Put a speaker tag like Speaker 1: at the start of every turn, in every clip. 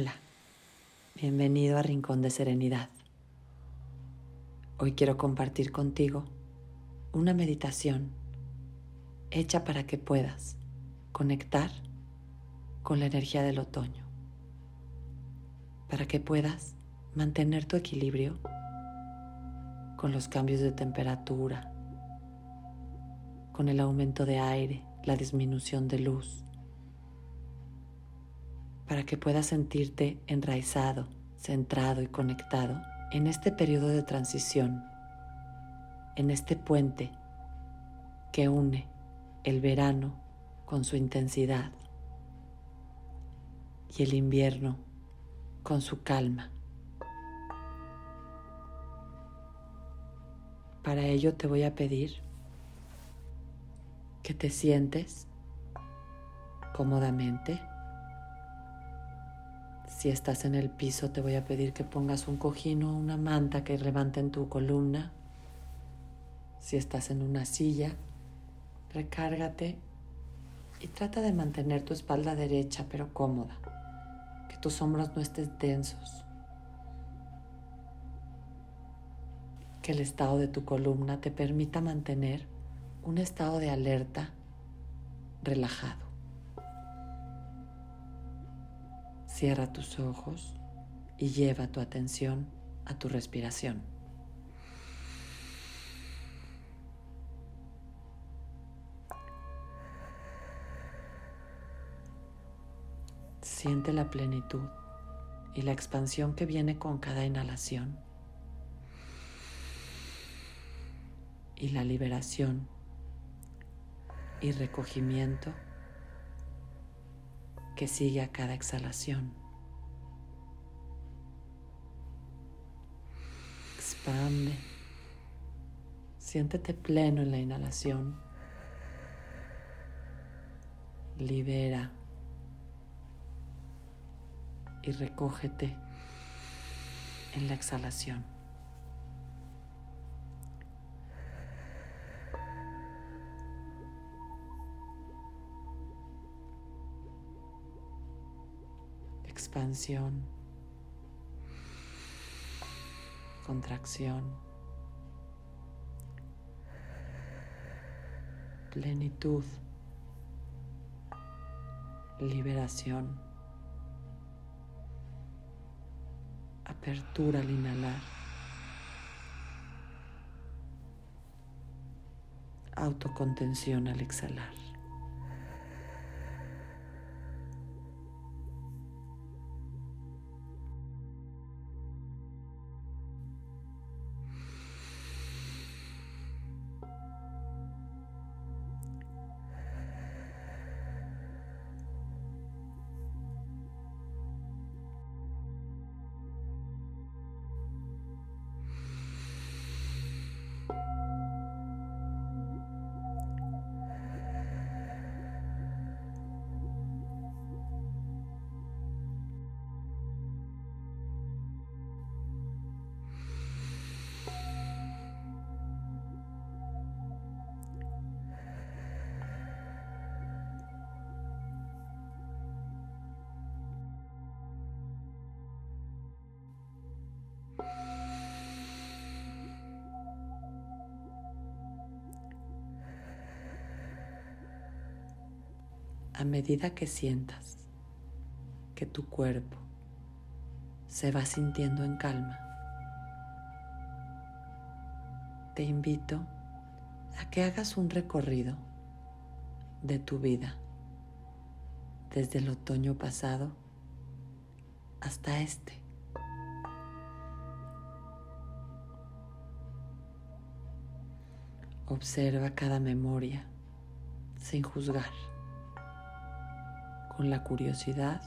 Speaker 1: Hola, bienvenido a Rincón de Serenidad. Hoy quiero compartir contigo una meditación hecha para que puedas conectar con la energía del otoño, para que puedas mantener tu equilibrio con los cambios de temperatura, con el aumento de aire, la disminución de luz, para que puedas sentirte enraizado, centrado y conectado en este periodo de transición, en este puente que une el verano con su intensidad y el invierno con su calma. Para ello te voy a pedir que te sientes cómodamente. Si estás en el piso, te voy a pedir que pongas un cojín o una manta que levanten tu columna. Si estás en una silla, recárgate y trata de mantener tu espalda derecha pero cómoda, que tus hombros no estén tensos, que el estado de tu columna te permita mantener un estado de alerta relajado. Cierra tus ojos y lleva tu atención a tu respiración. Siente la plenitud y la expansión que viene con cada inhalación y la liberación y recogimiento que sigue a cada exhalación. Expande. Siéntete pleno en la inhalación. Libera. Y recógete en la exhalación. Expansión, contracción, plenitud, liberación, apertura al inhalar, autocontención al exhalar. A medida que sientas que tu cuerpo se va sintiendo en calma, te invito a que hagas un recorrido de tu vida desde el otoño pasado hasta este. Observa cada memoria sin juzgar con la curiosidad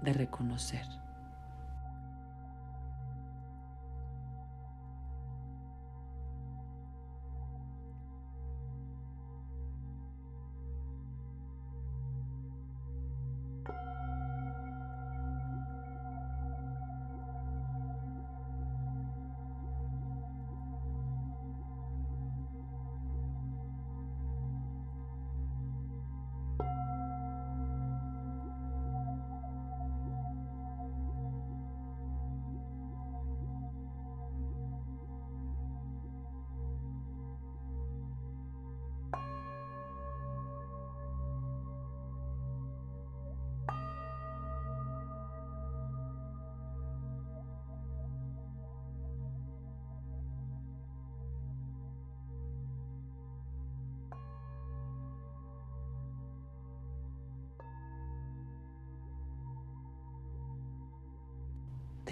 Speaker 1: de reconocer.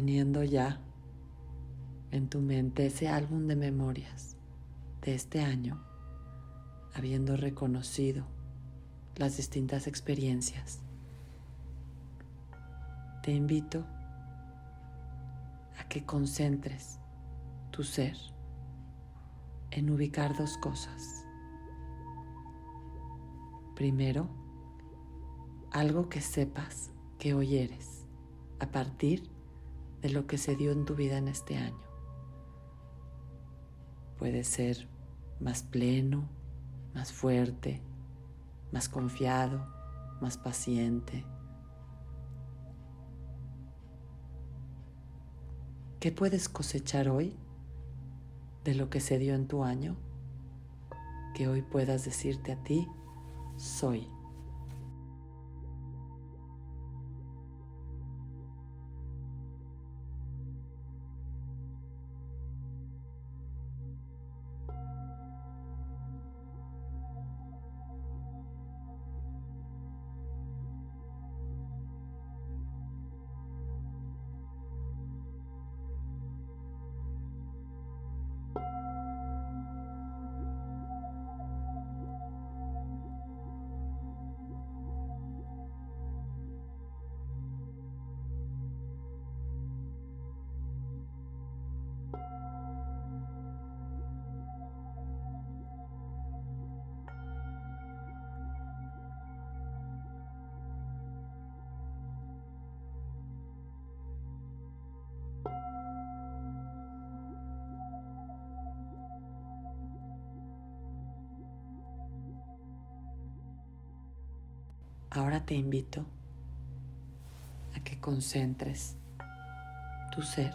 Speaker 1: Teniendo ya en tu mente ese álbum de memorias de este año, habiendo reconocido las distintas experiencias, te invito a que concentres tu ser en ubicar dos cosas. Primero, algo que sepas que hoy eres a partir de lo que se dio en tu vida en este año. Puede ser más pleno, más fuerte, más confiado, más paciente. ¿Qué puedes cosechar hoy de lo que se dio en tu año? Que hoy puedas decirte a ti, soy. Ahora te invito a que concentres tu ser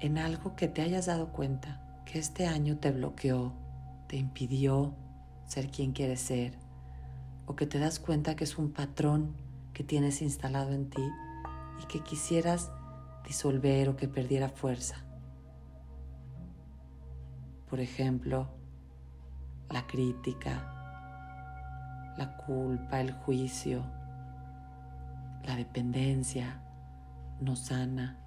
Speaker 1: en algo que te hayas dado cuenta que este año te bloqueó, te impidió ser quien quieres ser, o que te das cuenta que es un patrón que tienes instalado en ti y que quisieras disolver o que perdiera fuerza. Por ejemplo, la crítica, la culpa, el juicio, la dependencia no sana,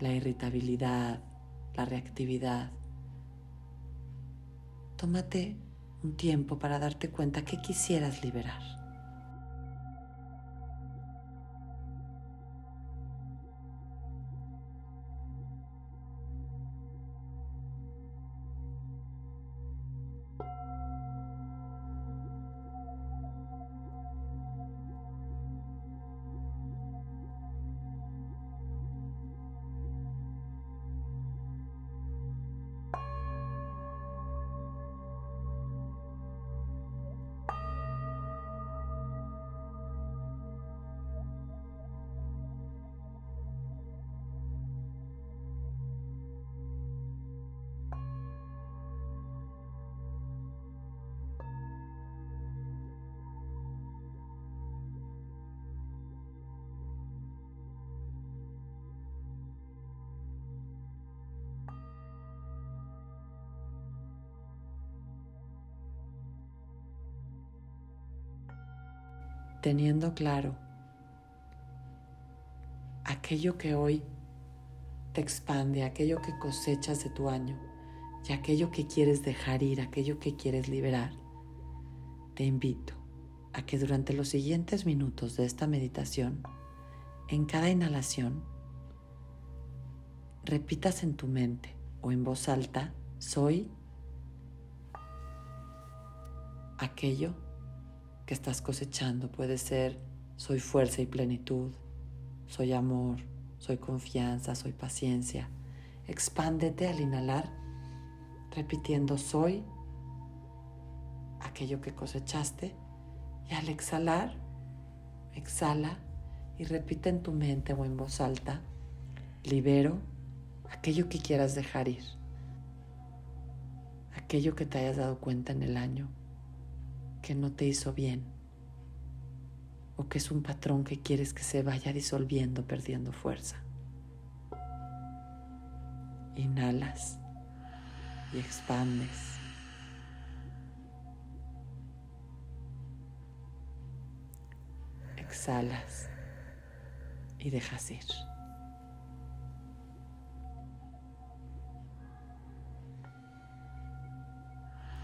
Speaker 1: la irritabilidad, la reactividad. Tómate un tiempo para darte cuenta que quisieras liberar. Teniendo claro aquello que hoy te expande, aquello que cosechas de tu año y aquello que quieres dejar ir, aquello que quieres liberar, te invito a que durante los siguientes minutos de esta meditación, en cada inhalación, repitas en tu mente o en voz alta, soy aquello que estás cosechando. Puede ser soy fuerza y plenitud, soy amor, soy confianza, soy paciencia. Expándete al inhalar, repitiendo soy aquello que cosechaste y al exhalar, exhala y repite en tu mente o en voz alta, libero aquello que quieras dejar ir, aquello que te hayas dado cuenta en el año que no te hizo bien o que es un patrón que quieres que se vaya disolviendo, perdiendo fuerza. Inhalas y expandes. Exhalas y dejas ir.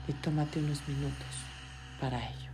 Speaker 1: Y tómate unos minutos para ello.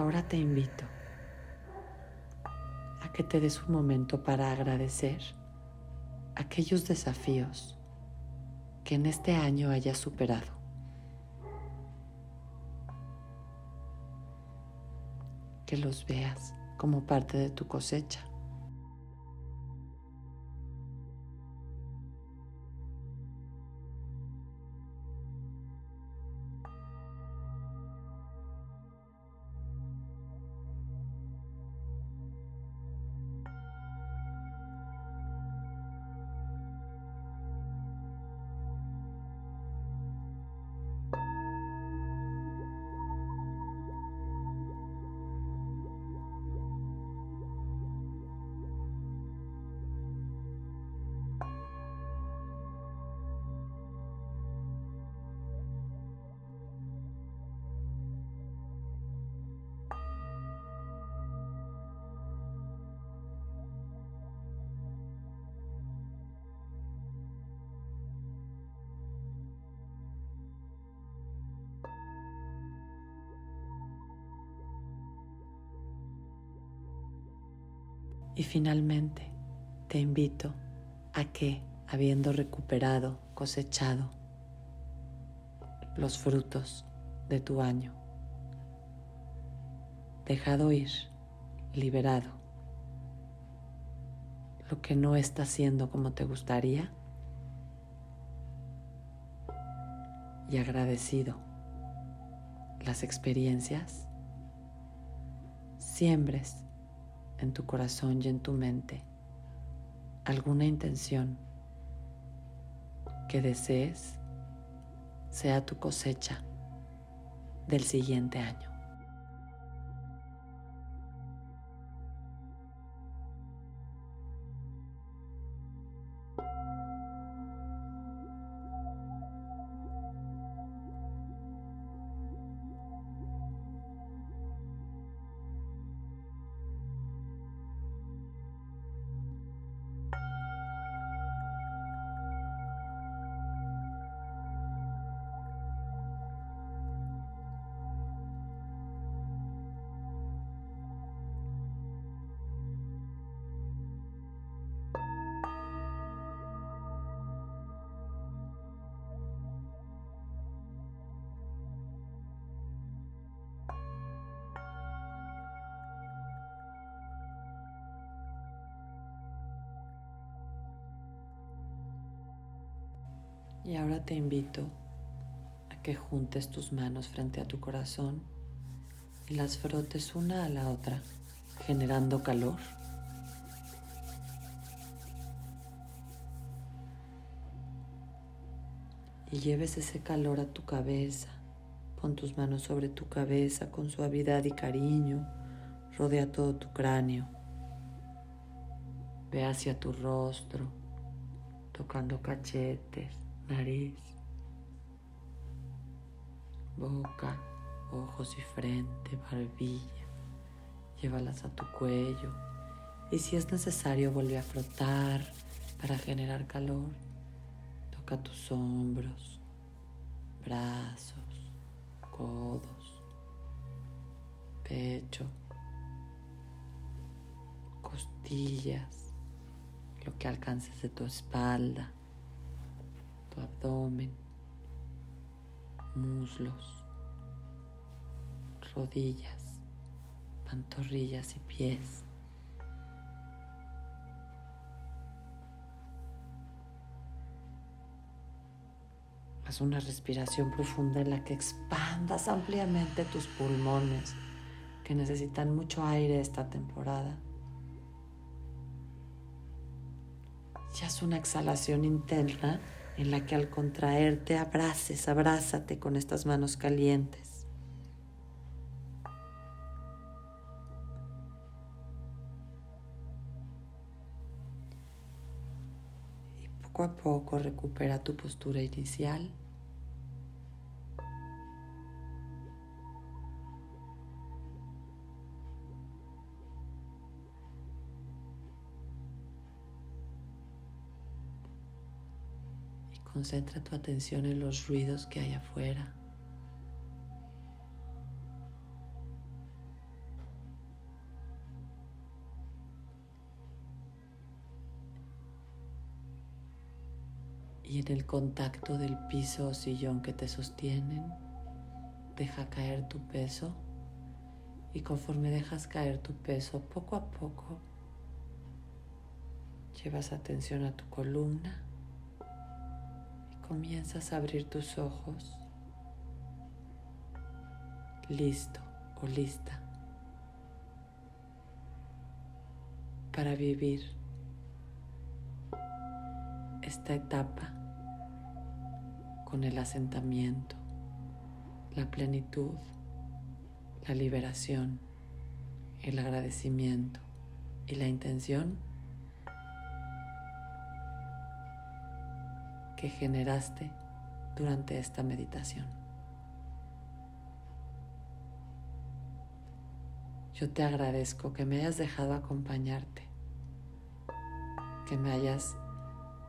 Speaker 1: Ahora te invito a que te des un momento para agradecer aquellos desafíos que en este año hayas superado. Que los veas como parte de tu cosecha. Y finalmente te invito a que, habiendo recuperado, cosechado los frutos de tu año, dejado ir, liberado, lo que no está siendo como te gustaría y agradecido las experiencias, siembres en tu corazón y en tu mente alguna intención que desees sea tu cosecha del siguiente año. Y ahora te invito a que juntes tus manos frente a tu corazón y las frotes una a la otra, generando calor. Y lleves ese calor a tu cabeza. Pon tus manos sobre tu cabeza con suavidad y cariño. Rodea todo tu cráneo. Ve hacia tu rostro, tocando cachetes, nariz, boca, ojos y frente, barbilla. Llévalas a tu cuello y si es necesario vuelve a frotar para generar calor. Toca tus hombros, brazos, codos, pecho, costillas, lo que alcances de tu espalda tu abdomen, muslos, rodillas, pantorrillas y pies. Haz una respiración profunda en la que expandas ampliamente tus pulmones que necesitan mucho aire esta temporada. Y haz una exhalación interna en la que al contraerte abraces, abrázate con estas manos calientes. Y poco a poco recupera tu postura inicial. Concentra tu atención en los ruidos que hay afuera. y en el contacto del piso o sillón que te sostienen, deja caer tu peso y conforme dejas caer tu peso poco a poco, llevas atención a tu columna comienzas a abrir tus ojos, listo o lista para vivir esta etapa con el asentamiento, la plenitud la liberación, el agradecimiento y la intención que generaste durante esta meditación. Yo te agradezco que me hayas dejado acompañarte, que me hayas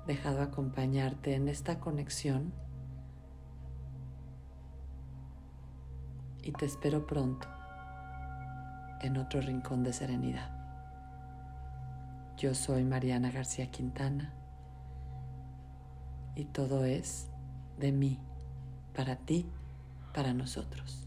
Speaker 1: dejado acompañarte en esta conexión y te espero pronto en otro rincón de serenidad. Yo soy Mariana García Quintana y todo es de mí, para ti, para nosotros.